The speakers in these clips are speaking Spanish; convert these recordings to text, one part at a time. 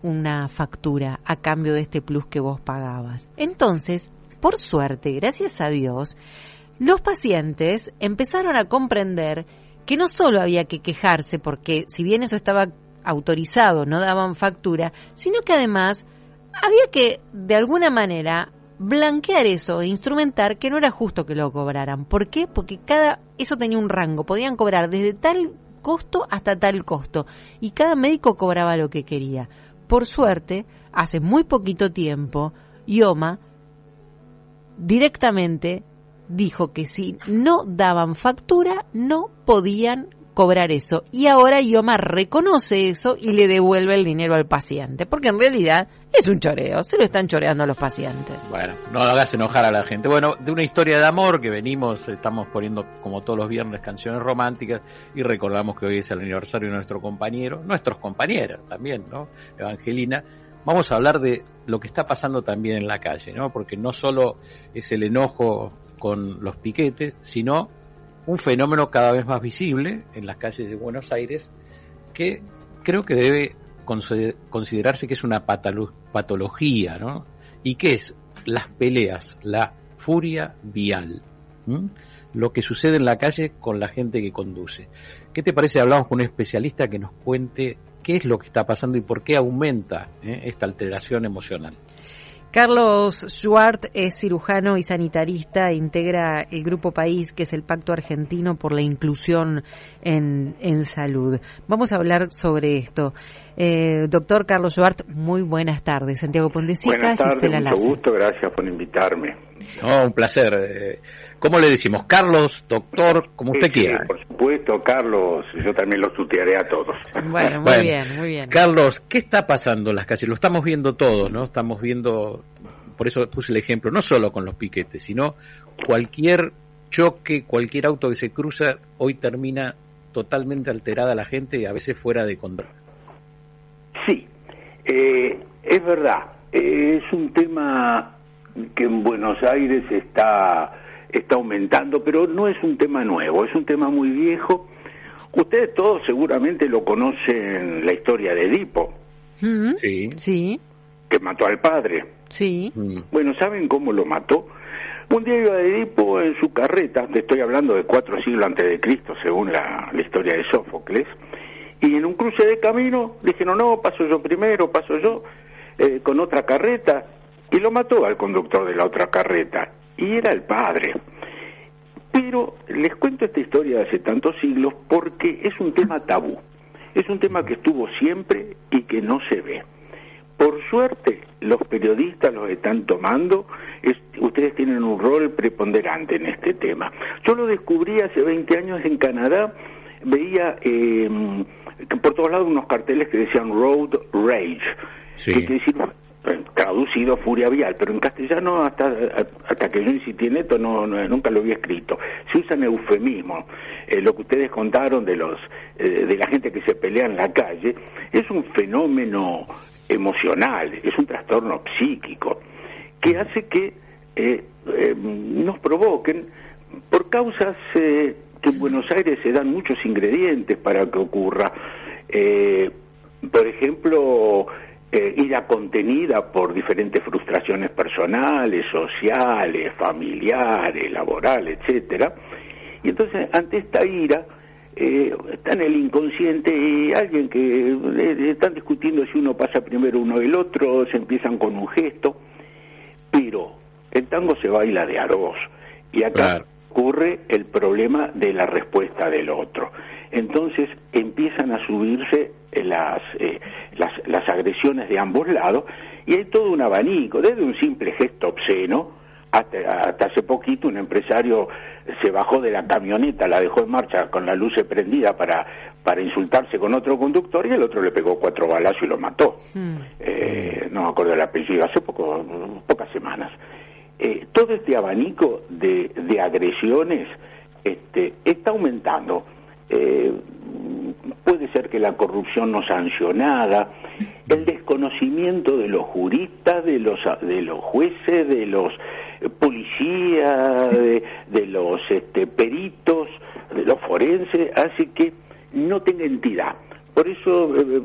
una factura a cambio de este plus que vos pagabas. Entonces, por suerte, gracias a Dios, los pacientes empezaron a comprender que no solo había que quejarse porque si bien eso estaba autorizado, no daban factura, sino que además había que de alguna manera blanquear eso e instrumentar que no era justo que lo cobraran. ¿Por qué? Porque cada eso tenía un rango, podían cobrar desde tal costo hasta tal costo y cada médico cobraba lo que quería. Por suerte, hace muy poquito tiempo, IOMA directamente dijo que si no daban factura, no podían cobrar eso. Y ahora IOMA reconoce eso y le devuelve el dinero al paciente, porque en realidad es un choreo, se lo están choreando a los pacientes. Bueno, no hagas enojar a la gente. Bueno, de una historia de amor que venimos, estamos poniendo como todos los viernes canciones románticas y recordamos que hoy es el aniversario de nuestro compañero, nuestros compañeros también, ¿no? Evangelina. Vamos a hablar de lo que está pasando también en la calle, ¿no? Porque no solo es el enojo con los piquetes, sino un fenómeno cada vez más visible en las calles de Buenos Aires que creo que debe considerarse que es una patología, ¿no? Y que es las peleas, la furia vial, lo que sucede en la calle con la gente que conduce. ¿Qué te parece? Hablamos con un especialista que nos cuente qué es lo que está pasando y por qué aumenta ¿eh? esta alteración emocional. Carlos Schwartz es cirujano y sanitarista, integra el Grupo País, que es el Pacto Argentino por la Inclusión en, en Salud. Vamos a hablar sobre esto. Eh, doctor Carlos Schwartz, muy buenas tardes. Santiago Pondesica, buenas tardes, mucho gusto, gracias por invitarme. No, un placer. Eh, ¿Cómo le decimos? Carlos, doctor, como usted quiera. por supuesto, Carlos, yo también los tutearé a todos. Bueno, muy bien, muy bien. Carlos, ¿qué está pasando en las calles? Lo estamos viendo todos, ¿no? Estamos viendo, por eso puse el ejemplo, no solo con los piquetes, sino cualquier choque, cualquier auto que se cruza, hoy termina totalmente alterada la gente y a veces fuera de control. Sí, eh, es verdad. es un tema que en Buenos Aires está está aumentando, pero no es un tema nuevo, es un tema muy viejo. Ustedes todos seguramente lo conocen la historia de Edipo. Sí. Sí. Que mató al padre. Sí. Mm. Bueno, ¿saben cómo lo mató? Un día iba Edipo en su carreta, te estoy hablando de cuatro siglos antes de Cristo, según la, historia de Sófocles, y en un cruce de camino dijeron, no, paso yo primero, paso yo, eh, con otra carreta, y lo mató al conductor de la otra carreta y era el padre. Pero les cuento esta historia de hace tantos siglos porque es un tema tabú, es un tema que estuvo siempre y que no se ve. Por suerte, los periodistas los están tomando, ustedes tienen un rol preponderante en este tema. Yo lo descubrí hace 20 años en Canadá, veía eh, por todos lados unos carteles que decían Road Rage, que quiere decir traducido furia vial, pero en castellano hasta hasta que yo insistí en esto no, nunca lo había escrito. Se usan eufemismos. Eh, lo que ustedes contaron de los eh, de la gente que se pelea en la calle es un fenómeno emocional, es un trastorno psíquico que hace que eh, nos provoquen por causas que en Buenos Aires se dan muchos ingredientes para que ocurra. por ejemplo, eh, ira contenida por diferentes frustraciones personales, sociales, familiares, laborales, etcétera. Y entonces, ante esta ira, eh, está en el inconsciente y alguien que eh, están discutiendo si uno pasa primero uno el otro, se empiezan con un gesto, pero el tango se baila de a dos y acá ocurre el problema de la respuesta del otro. Entonces empiezan a subirse las, eh, las, agresiones de ambos lados y hay todo un abanico, desde un simple gesto obsceno, hasta, hasta, hace poquito un empresario se bajó de la camioneta, la dejó en marcha con la luz prendida para, para insultarse con otro conductor y el otro le pegó cuatro balazos y lo mató. Hmm. Eh, no me acuerdo del apellido, hace poco, pocas semanas. Eh, todo este abanico de, de agresiones este, está aumentando. Eh, ser que la corrupción no sancionada, el desconocimiento de los juristas, de los, de los jueces, de los policías, de, los este, peritos, de los forenses, así que no tenga entidad. por eso eh,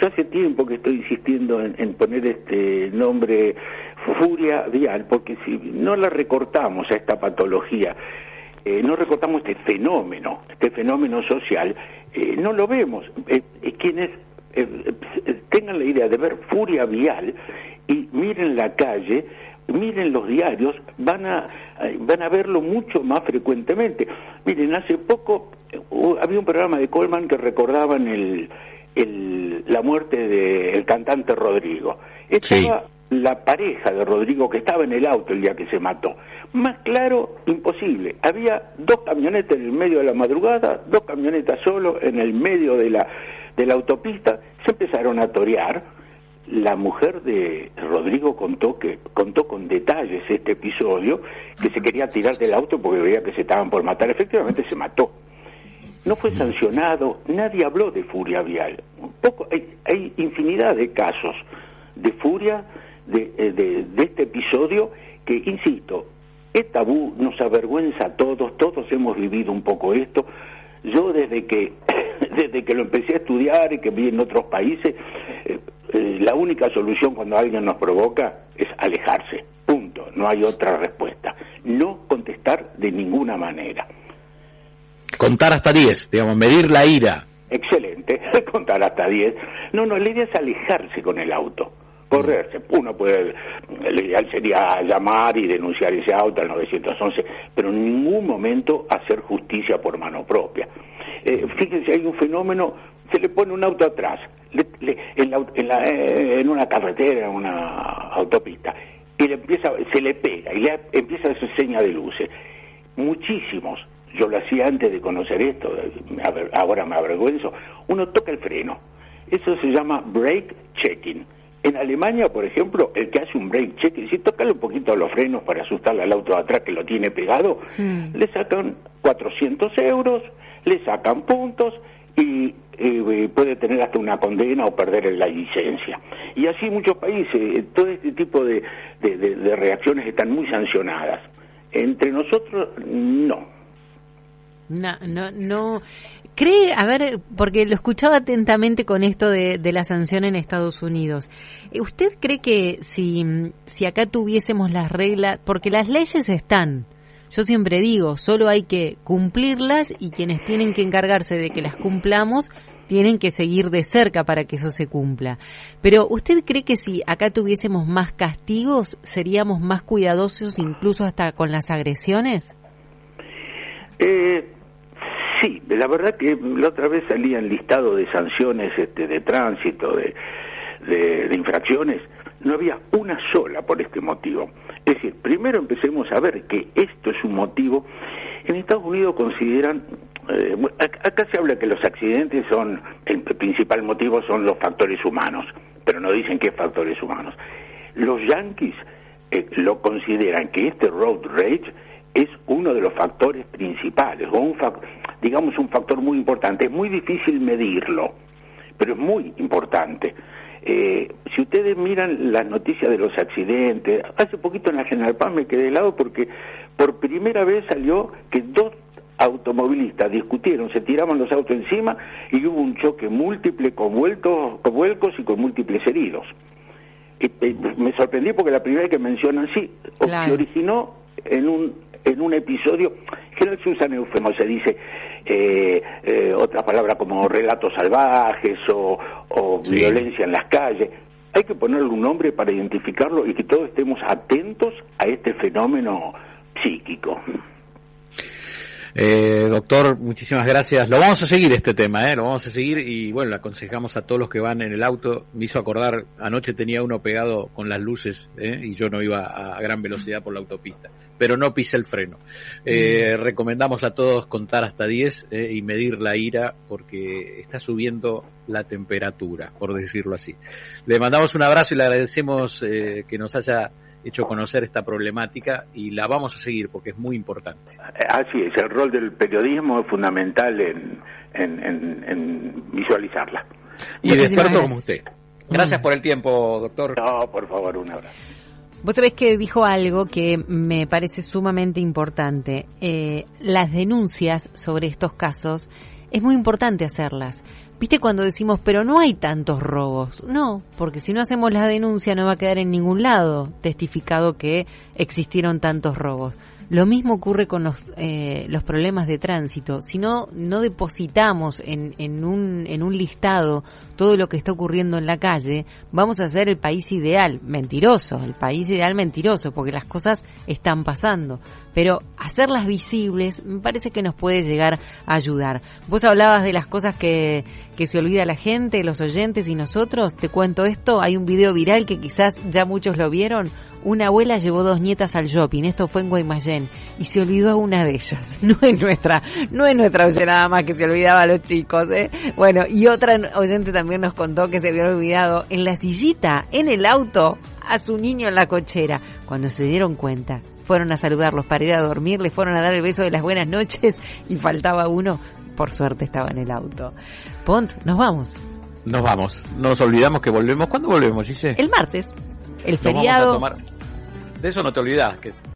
ya hace tiempo que estoy insistiendo en, poner este nombre furia vial, porque si no la recortamos a esta patología, eh, no recortamos este fenómeno, este fenómeno social, eh, no lo vemos. quienes tengan la idea de ver furia vial y miren la calle, miren los diarios, van a, van a verlo mucho más frecuentemente. Miren, hace poco uh, había un programa de Coleman que recordaban el, la muerte del cantante Rodrigo. Estaba la pareja de Rodrigo que estaba en el auto el día que se mató. Más claro, imposible. Había dos camionetas en el medio de la madrugada, dos camionetas solo en el medio de la, de la autopista, se empezaron a torear. La mujer de Rodrigo contó que contó con detalles este episodio que se quería tirar del auto porque veía que se estaban por matar. Efectivamente se mató. No fue sancionado nadie habló de furia vial. Poco hay, infinidad de casos de furia de, eh, de, de este episodio que insisto es tabú nos avergüenza a todos todos hemos vivido un poco esto yo desde que desde que lo empecé a estudiar y que vi en otros países eh, eh, la única solución cuando alguien nos provoca es alejarse, punto, no hay otra respuesta. No contestar de ninguna manera. Contar hasta 10, digamos, medir la ira. Excelente, contar hasta 10. No, no, la idea es alejarse con el auto, correrse. Uno puede, el ideal sería llamar y denunciar ese auto al 911, pero en ningún momento hacer justicia por mano propia. Eh, fíjense, hay un fenómeno, se le pone un auto atrás, eh, en, una carretera, en una autopista, y le empieza, se le pega y le empieza esa seña de luces. Muchísimos, yo lo hacía antes de conocer esto, ahora me avergüenzo, uno toca el freno. Eso se llama brake checking. En Alemania, por ejemplo, el que hace un brake checking, si toca un poquito los frenos para asustarle al auto de atrás que lo tiene pegado, le sacan 400 euros, le sacan puntos y eh, puede tener hasta una condena o perder la licencia. Y así muchos países, eh, todo este tipo de, de, reacciones están muy sancionadas. Entre nosotros, no. No, no, no. Cree, a ver, porque lo escuchaba atentamente con esto de, la sanción en Estados Unidos. ¿Usted cree que si, si acá tuviésemos las reglas, porque las leyes están, yo siempre digo, solo hay que cumplirlas y quienes tienen que encargarse de que las cumplamos tienen que seguir de cerca para que eso se cumpla. Pero ¿usted cree que si acá tuviésemos más castigos, seríamos más cuidadosos incluso hasta con las agresiones? Eh, sí, la verdad que la otra vez salía el listado de sanciones este, de tránsito, de, de infracciones, no había una sola por este motivo. Es decir, primero empecemos a ver que esto es un motivo. En Estados Unidos consideran, eh, acá se habla que los accidentes son, el principal motivo son los factores humanos, pero no dicen qué factores humanos. Los yankees eh, lo consideran que este road rage es uno de los factores principales, o un digamos un factor muy importante. Es muy difícil medirlo, pero es muy importante. Eh, si ustedes miran las noticias de los accidentes, hace poquito en la General Paz me quedé helado porque por primera vez salió que dos automovilistas discutieron, se tiraban los autos encima y hubo un choque múltiple con, vueltos, con vuelcos y con múltiples heridos. Y, me sorprendí porque la primera vez que mencionan, sí, se originó en un, en un episodio, que no se usa eufemo, se dice eh, eh, otra palabra como relatos salvajes o, violencia en las calles. Hay que ponerle un nombre para identificarlo y que todos estemos atentos a este fenómeno psíquico. Eh, doctor, muchísimas gracias. Lo vamos a seguir este tema, ¿eh? lo vamos a seguir y bueno, le aconsejamos a todos los que van en el auto. Me hizo acordar, anoche tenía uno pegado con las luces ¿eh? y yo no iba a gran velocidad por la autopista, pero no pise el freno. Eh, mm. Recomendamos a todos contar hasta 10 ¿eh? y medir la ira porque está subiendo la temperatura, por decirlo así. Le mandamos un abrazo y le agradecemos eh, que nos haya hecho conocer esta problemática y la vamos a seguir porque es muy importante. Así es, el rol del periodismo es fundamental en, en, visualizarla. Y de experto como usted. Gracias por el tiempo, doctor. No, por favor, un abrazo. Vos sabés que dijo algo que me parece sumamente importante. Eh, las denuncias sobre estos casos es muy importante hacerlas ¿Viste cuando decimos, pero no hay tantos robos? No, porque si no hacemos la denuncia no va a quedar en ningún lado testificado que existieron tantos robos. Lo mismo ocurre con los, eh, los problemas de tránsito. Si no, no depositamos en, en, un, en un listado todo lo que está ocurriendo en la calle, vamos a ser el país ideal, mentiroso, el país ideal mentiroso, porque las cosas están pasando. Pero hacerlas visibles me parece que nos puede llegar a ayudar. Vos hablabas de las cosas que, que se olvida la gente, los oyentes y nosotros. Te cuento esto, hay un video viral que quizás ya muchos lo vieron una abuela llevó dos nietas al shopping, esto fue en Guaymallén, y se olvidó a una de ellas. No es nuestra, no es nuestra oyente nada más que se olvidaba a los chicos, ¿eh? Bueno, y otra oyente también nos contó que se había olvidado en la sillita, en el auto, a su niño en la cochera. Cuando se dieron cuenta, fueron a saludarlos para ir a dormir, les fueron a dar el beso de las buenas noches y faltaba uno, por suerte estaba en el auto. Pont, nos vamos. Nos vamos. Nos olvidamos que volvemos. ¿Cuándo volvemos, Gise? El martes. El feriado. De eso no te olvidas, que